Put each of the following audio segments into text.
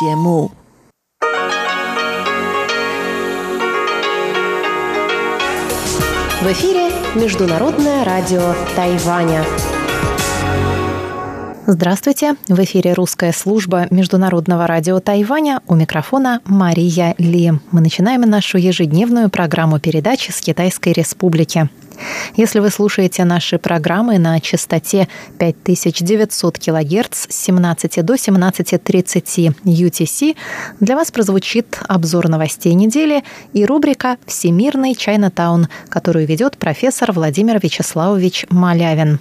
节目。В эфире Международное радио Тайваня. Здравствуйте! В эфире русская служба Международного радио Тайваня. У микрофона Мария Ли. Мы начинаем нашу ежедневную программу передач с Китайской Республики. Если вы слушаете наши программы на частоте 5900 кГц с 17 до 17.30 UTC, для вас прозвучит обзор новостей недели и рубрика «Всемирный Чайнатаун», которую ведет профессор Владимир Вячеславович Малявин.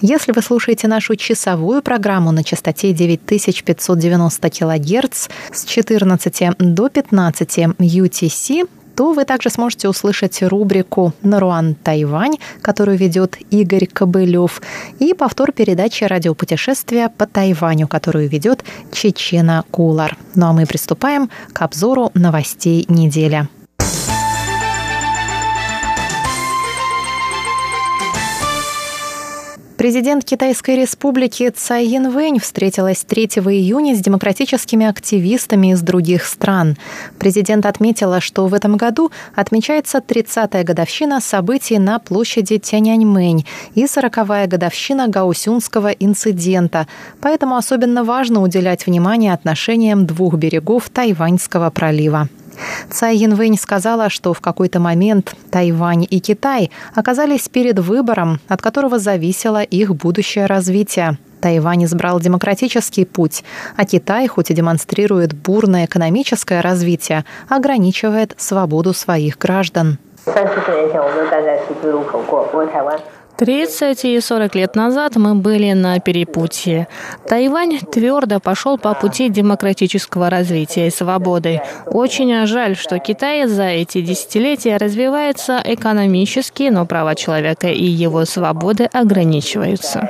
Если вы слушаете нашу часовую программу на частоте 9590 кГц с 14 до 15 UTC, то вы также сможете услышать рубрику «Наруан Тайвань», которую ведет Игорь Кобылев, и повтор передачи радиопутешествия по Тайваню, которую ведет Чечена Кулар. Ну а мы приступаем к обзору новостей недели. Президент Китайской республики Цай Янвэнь встретилась 3 июня с демократическими активистами из других стран. Президент отметила, что в этом году отмечается 30-я годовщина событий на площади Тяньаньмэнь и 40-я годовщина Гаусюнского инцидента, поэтому особенно важно уделять внимание отношениям двух берегов Тайваньского пролива. Цай Янвэнь сказала, что в какой-то момент Тайвань и Китай оказались перед выбором, от которого зависело их будущее развитие. Тайвань избрал демократический путь, а Китай, хоть и демонстрирует бурное экономическое развитие, ограничивает свободу своих граждан. 30 и 40 лет назад мы были на перепутье. Тайвань твердо пошел по пути демократического развития и свободы. Очень жаль, что Китай за эти десятилетия развивается экономически, но права человека и его свободы ограничиваются.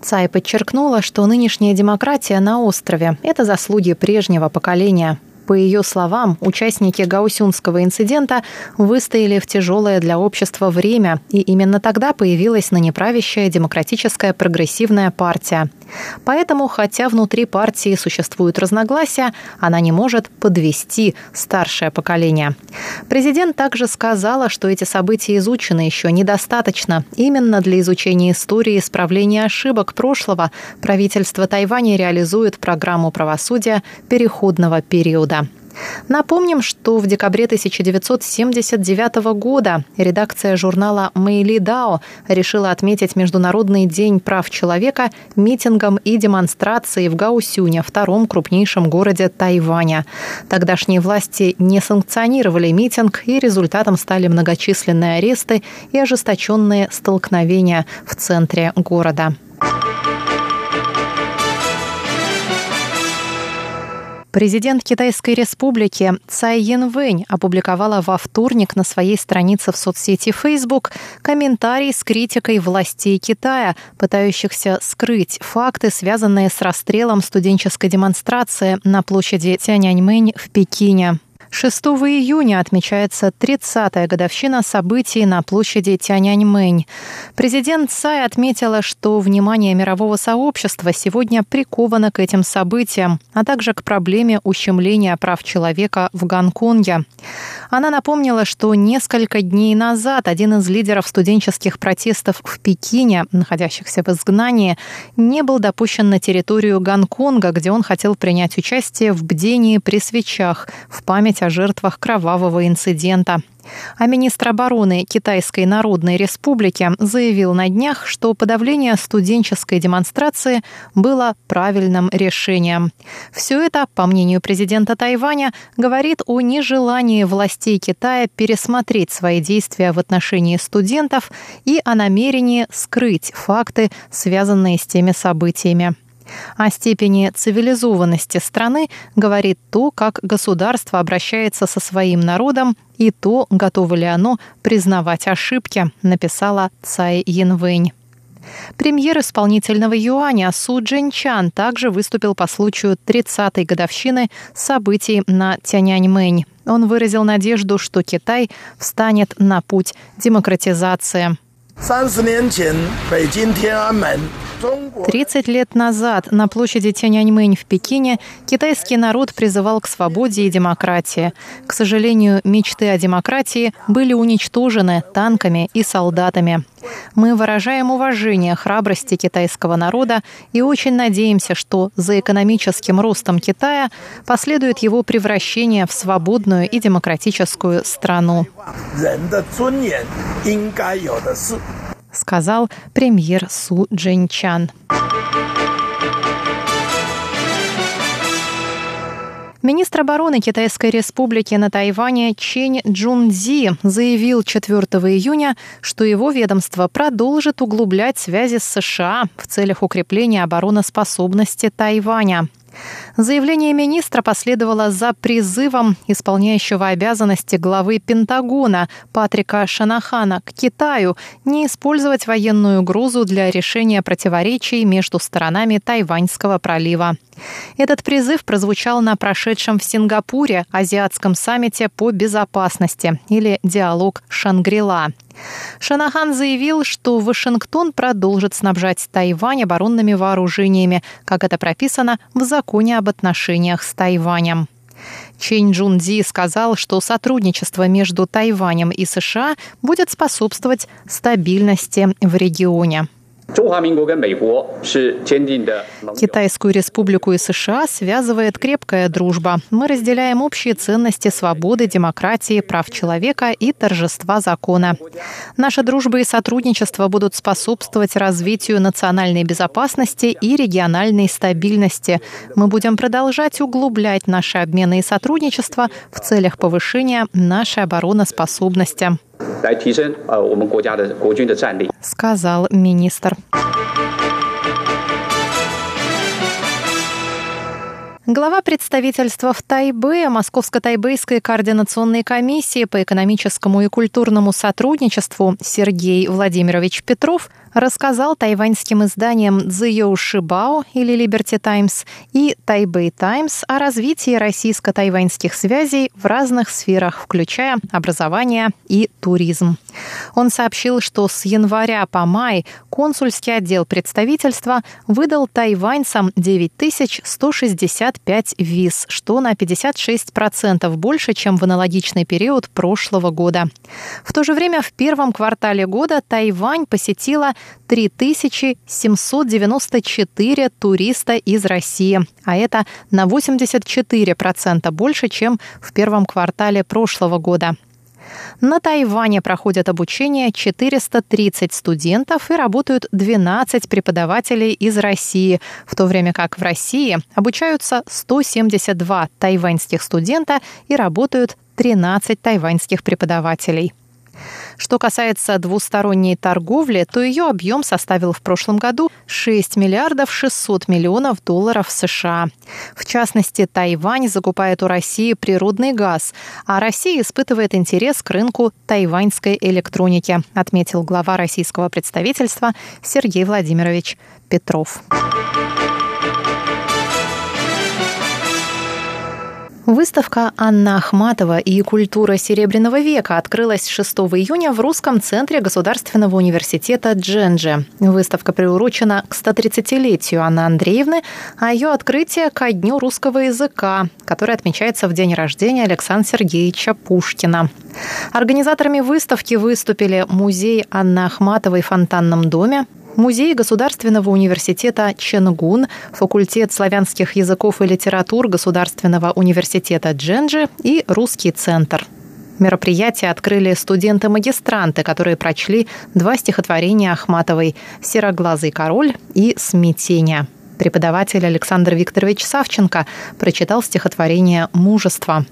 Цай подчеркнула, что нынешняя демократия на острове – это заслуги прежнего поколения. По ее словам, участники Гаусюнского инцидента выстояли в тяжелое для общества время, и именно тогда появилась ныне демократическая прогрессивная партия. Поэтому, хотя внутри партии существуют разногласия, она не может подвести старшее поколение. Президент также сказала, что эти события изучены еще недостаточно. Именно для изучения истории и исправления ошибок прошлого правительство Тайваня реализует программу правосудия переходного периода. Напомним, что в декабре 1979 года редакция журнала «Мэйли Дао» решила отметить Международный день прав человека митингом и демонстрацией в Гаусюне, втором крупнейшем городе Тайваня. Тогдашние власти не санкционировали митинг, и результатом стали многочисленные аресты и ожесточенные столкновения в центре города. Президент Китайской республики Цай Янвэнь опубликовала во вторник на своей странице в соцсети Facebook комментарий с критикой властей Китая, пытающихся скрыть факты, связанные с расстрелом студенческой демонстрации на площади Тяньаньмэнь в Пекине. 6 июня отмечается 30-я годовщина событий на площади Тяньаньмэнь. Президент Цай отметила, что внимание мирового сообщества сегодня приковано к этим событиям, а также к проблеме ущемления прав человека в Гонконге. Она напомнила, что несколько дней назад один из лидеров студенческих протестов в Пекине, находящихся в изгнании, не был допущен на территорию Гонконга, где он хотел принять участие в бдении при свечах в память о жертвах кровавого инцидента. А министр обороны Китайской Народной Республики заявил на днях, что подавление студенческой демонстрации было правильным решением. Все это, по мнению президента Тайваня, говорит о нежелании властей Китая пересмотреть свои действия в отношении студентов и о намерении скрыть факты, связанные с теми событиями. О степени цивилизованности страны говорит то, как государство обращается со своим народом и то, готово ли оно признавать ошибки, написала Цай Янвэнь. Премьер исполнительного юаня Су Джинчан также выступил по случаю 30-й годовщины событий на Тяньаньмэнь. Он выразил надежду, что Китай встанет на путь демократизации. 30 лет назад на площади Тяньаньмэнь в Пекине китайский народ призывал к свободе и демократии. К сожалению, мечты о демократии были уничтожены танками и солдатами. Мы выражаем уважение храбрости китайского народа и очень надеемся, что за экономическим ростом Китая последует его превращение в свободную и демократическую страну сказал премьер Су Джинчан. Министр обороны Китайской республики на Тайване Чень Джунзи заявил 4 июня, что его ведомство продолжит углублять связи с США в целях укрепления обороноспособности Тайваня. Заявление министра последовало за призывом исполняющего обязанности главы Пентагона Патрика Шанахана к Китаю не использовать военную угрозу для решения противоречий между сторонами Тайваньского пролива. Этот призыв прозвучал на прошедшем в Сингапуре Азиатском саммите по безопасности или диалог Шангрила. Шанахан заявил, что Вашингтон продолжит снабжать Тайвань оборонными вооружениями, как это прописано в законе об отношениях с Тайванем. Чэнь Джунзи сказал, что сотрудничество между Тайванем и США будет способствовать стабильности в регионе. Китайскую республику и США связывает крепкая дружба. Мы разделяем общие ценности свободы, демократии, прав человека и торжества закона. Наша дружба и сотрудничество будут способствовать развитию национальной безопасности и региональной стабильности. Мы будем продолжать углублять наши обмены и сотрудничество в целях повышения нашей обороноспособности сказал министр. Глава представительства в Тайбе Московско-Тайбейской координационной комиссии по экономическому и культурному сотрудничеству Сергей Владимирович Петров рассказал тайваньским изданиям The Шибао или Liberty Times и Taipei Times о развитии российско-тайваньских связей в разных сферах, включая образование и туризм. Он сообщил, что с января по май консульский отдел представительства выдал тайваньцам 9165 виз, что на 56% больше, чем в аналогичный период прошлого года. В то же время в первом квартале года Тайвань посетила 3794 туриста из России, а это на 84% больше, чем в первом квартале прошлого года. На Тайване проходят обучение 430 студентов и работают 12 преподавателей из России, в то время как в России обучаются 172 тайваньских студента и работают 13 тайваньских преподавателей. Что касается двусторонней торговли, то ее объем составил в прошлом году 6 миллиардов 600 миллионов долларов США. В частности, Тайвань закупает у России природный газ, а Россия испытывает интерес к рынку тайваньской электроники, отметил глава российского представительства Сергей Владимирович Петров. Выставка Анна Ахматова и культура Серебряного века открылась 6 июня в Русском центре Государственного университета Дженджи. Выставка приурочена к 130-летию Анны Андреевны, а ее открытие ко Дню русского языка, который отмечается в день рождения Александра Сергеевича Пушкина. Организаторами выставки выступили музей Анны Ахматовой в Фонтанном доме, Музей Государственного университета Ченгун, факультет славянских языков и литератур Государственного университета Дженджи и Русский центр. Мероприятие открыли студенты-магистранты, которые прочли два стихотворения Ахматовой «Сероглазый король» и «Смятение». Преподаватель Александр Викторович Савченко прочитал стихотворение «Мужество».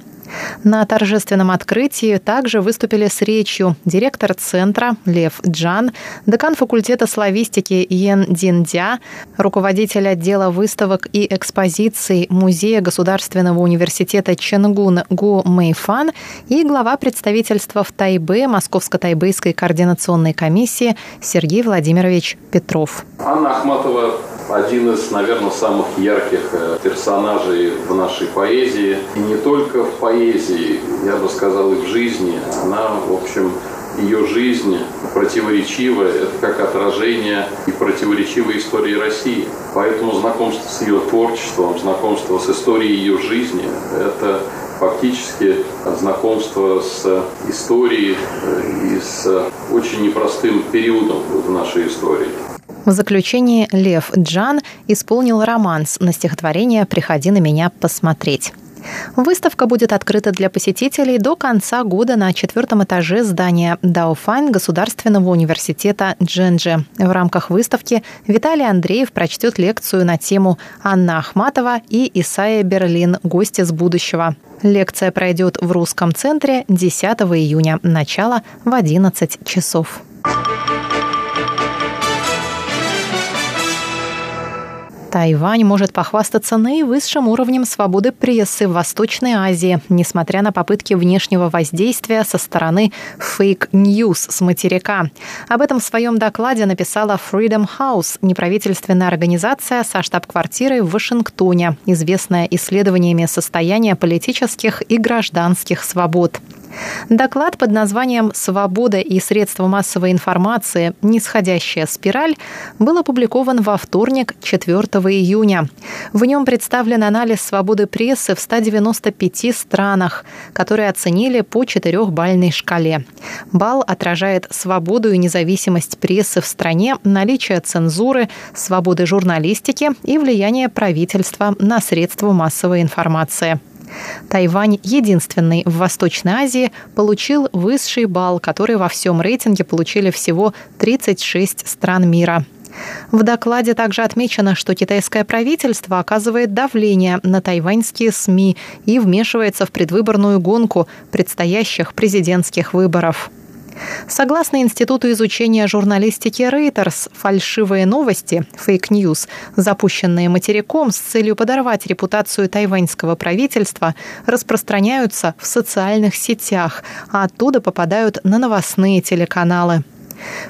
На торжественном открытии также выступили с речью директор центра Лев Джан, декан факультета славистики Йен Диндя, руководитель отдела выставок и экспозиций Музея Государственного университета Ченгун Го Мэйфан и глава представительства в Тайбе Московско-Тайбэйской координационной комиссии Сергей Владимирович Петров. Анна Ахматова один из, наверное, самых ярких э, персонажей в нашей поэзии. И не только в поэзии, я бы сказал, и в жизни. Она, в общем, ее жизнь противоречива, это как отражение и противоречивой истории России. Поэтому знакомство с ее творчеством, знакомство с историей ее жизни – это фактически знакомство с историей и с очень непростым периодом в нашей истории. В заключение Лев Джан исполнил романс на стихотворение «Приходи на меня посмотреть». Выставка будет открыта для посетителей до конца года на четвертом этаже здания Дауфайн Государственного университета Дженджи. В рамках выставки Виталий Андреев прочтет лекцию на тему «Анна Ахматова и Исайя Берлин. Гости с будущего». Лекция пройдет в русском центре 10 июня. Начало в 11 часов. Тайвань может похвастаться наивысшим уровнем свободы прессы в Восточной Азии, несмотря на попытки внешнего воздействия со стороны fake news с материка. Об этом в своем докладе написала Freedom House, неправительственная организация со штаб-квартирой в Вашингтоне, известная исследованиями состояния политических и гражданских свобод. Доклад под названием «Свобода и средства массовой информации. Нисходящая спираль» был опубликован во вторник, 4 июня. В нем представлен анализ свободы прессы в 195 странах, которые оценили по четырехбальной шкале. Балл отражает свободу и независимость прессы в стране, наличие цензуры, свободы журналистики и влияние правительства на средства массовой информации. Тайвань, единственный в Восточной Азии, получил высший балл, который во всем рейтинге получили всего 36 стран мира. В докладе также отмечено, что китайское правительство оказывает давление на тайваньские СМИ и вмешивается в предвыборную гонку предстоящих президентских выборов. Согласно Институту изучения журналистики Reuters, фальшивые новости, fake news, запущенные материком с целью подорвать репутацию тайваньского правительства, распространяются в социальных сетях, а оттуда попадают на новостные телеканалы.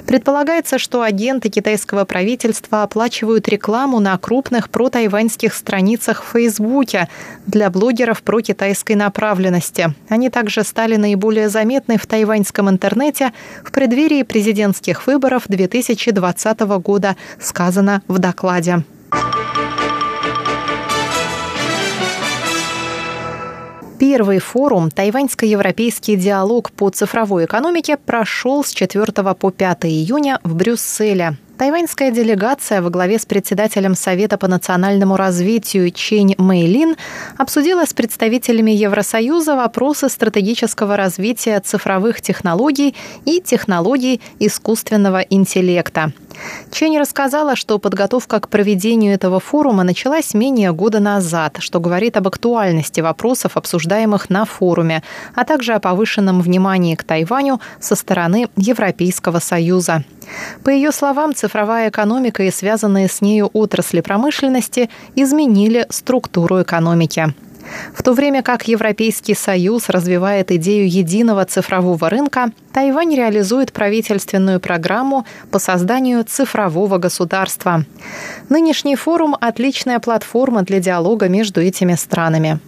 Предполагается, что агенты китайского правительства оплачивают рекламу на крупных протайваньских страницах в Фейсбуке для блогеров про китайской направленности. Они также стали наиболее заметны в тайваньском интернете в преддверии президентских выборов 2020 года, сказано в докладе. Первый форум «Тайваньско-европейский диалог по цифровой экономике» прошел с 4 по 5 июня в Брюсселе. Тайваньская делегация во главе с председателем Совета по национальному развитию Чень Мэйлин обсудила с представителями Евросоюза вопросы стратегического развития цифровых технологий и технологий искусственного интеллекта. Чень рассказала, что подготовка к проведению этого форума началась менее года назад, что говорит об актуальности вопросов, обсуждаемых на форуме, а также о повышенном внимании к Тайваню со стороны Европейского Союза. По ее словам, цифровая экономика и связанные с нею отрасли промышленности изменили структуру экономики. В то время как Европейский Союз развивает идею единого цифрового рынка, Тайвань реализует правительственную программу по созданию цифрового государства. Нынешний форум – отличная платформа для диалога между этими странами.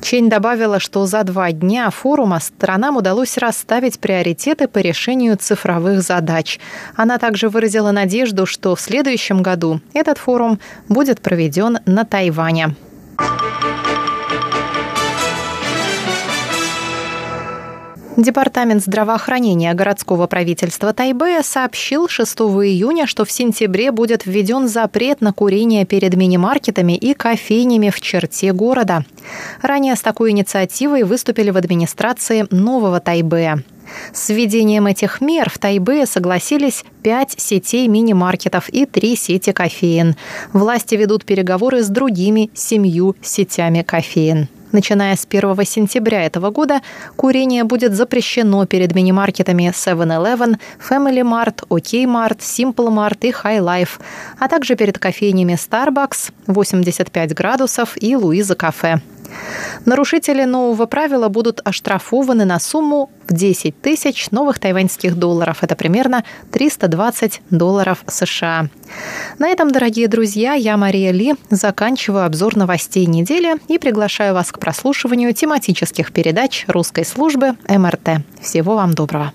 Чень добавила, что за два дня форума сторонам удалось расставить приоритеты по решению цифровых задач. Она также выразила надежду, что в следующем году этот форум будет проведен на Тайване. Департамент здравоохранения городского правительства Тайбэя сообщил 6 июня, что в сентябре будет введен запрет на курение перед мини-маркетами и кофейнями в черте города. Ранее с такой инициативой выступили в администрации нового Тайбэя. С введением этих мер в Тайбе согласились пять сетей мини-маркетов и три сети кофеин. Власти ведут переговоры с другими семью сетями кофеин. Начиная с 1 сентября этого года курение будет запрещено перед мини-маркетами 7-Eleven, Family Mart, OK Mart, Simple Mart и High Life, а также перед кофейнями Starbucks, 85 градусов и Луиза Кафе. Нарушители нового правила будут оштрафованы на сумму в 10 тысяч новых тайваньских долларов. Это примерно 320 долларов США. На этом, дорогие друзья, я, Мария Ли, заканчиваю обзор новостей недели и приглашаю вас к прослушиванию тематических передач русской службы МРТ. Всего вам доброго.